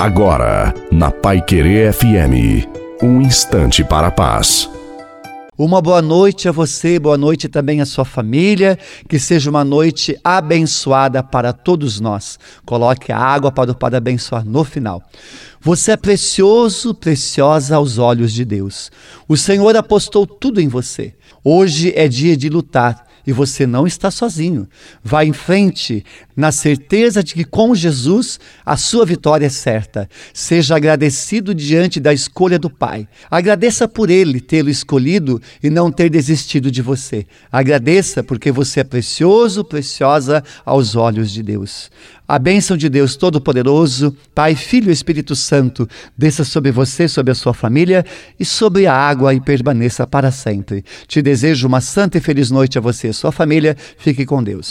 Agora, na Pai Querer FM, um instante para a paz. Uma boa noite a você, boa noite também à sua família, que seja uma noite abençoada para todos nós. Coloque a água para o Padre abençoar no final. Você é precioso, preciosa aos olhos de Deus. O Senhor apostou tudo em você. Hoje é dia de lutar e você não está sozinho. Vá em frente, na certeza de que com Jesus a sua vitória é certa. Seja agradecido diante da escolha do Pai. Agradeça por Ele tê-lo escolhido e não ter desistido de você. Agradeça porque você é precioso, preciosa aos olhos de Deus. A bênção de Deus Todo-Poderoso, Pai, Filho e Espírito Santo, desça sobre você, sobre a sua família e sobre a água e permaneça para sempre. Te desejo uma santa e feliz noite a você e a sua família. Fique com Deus.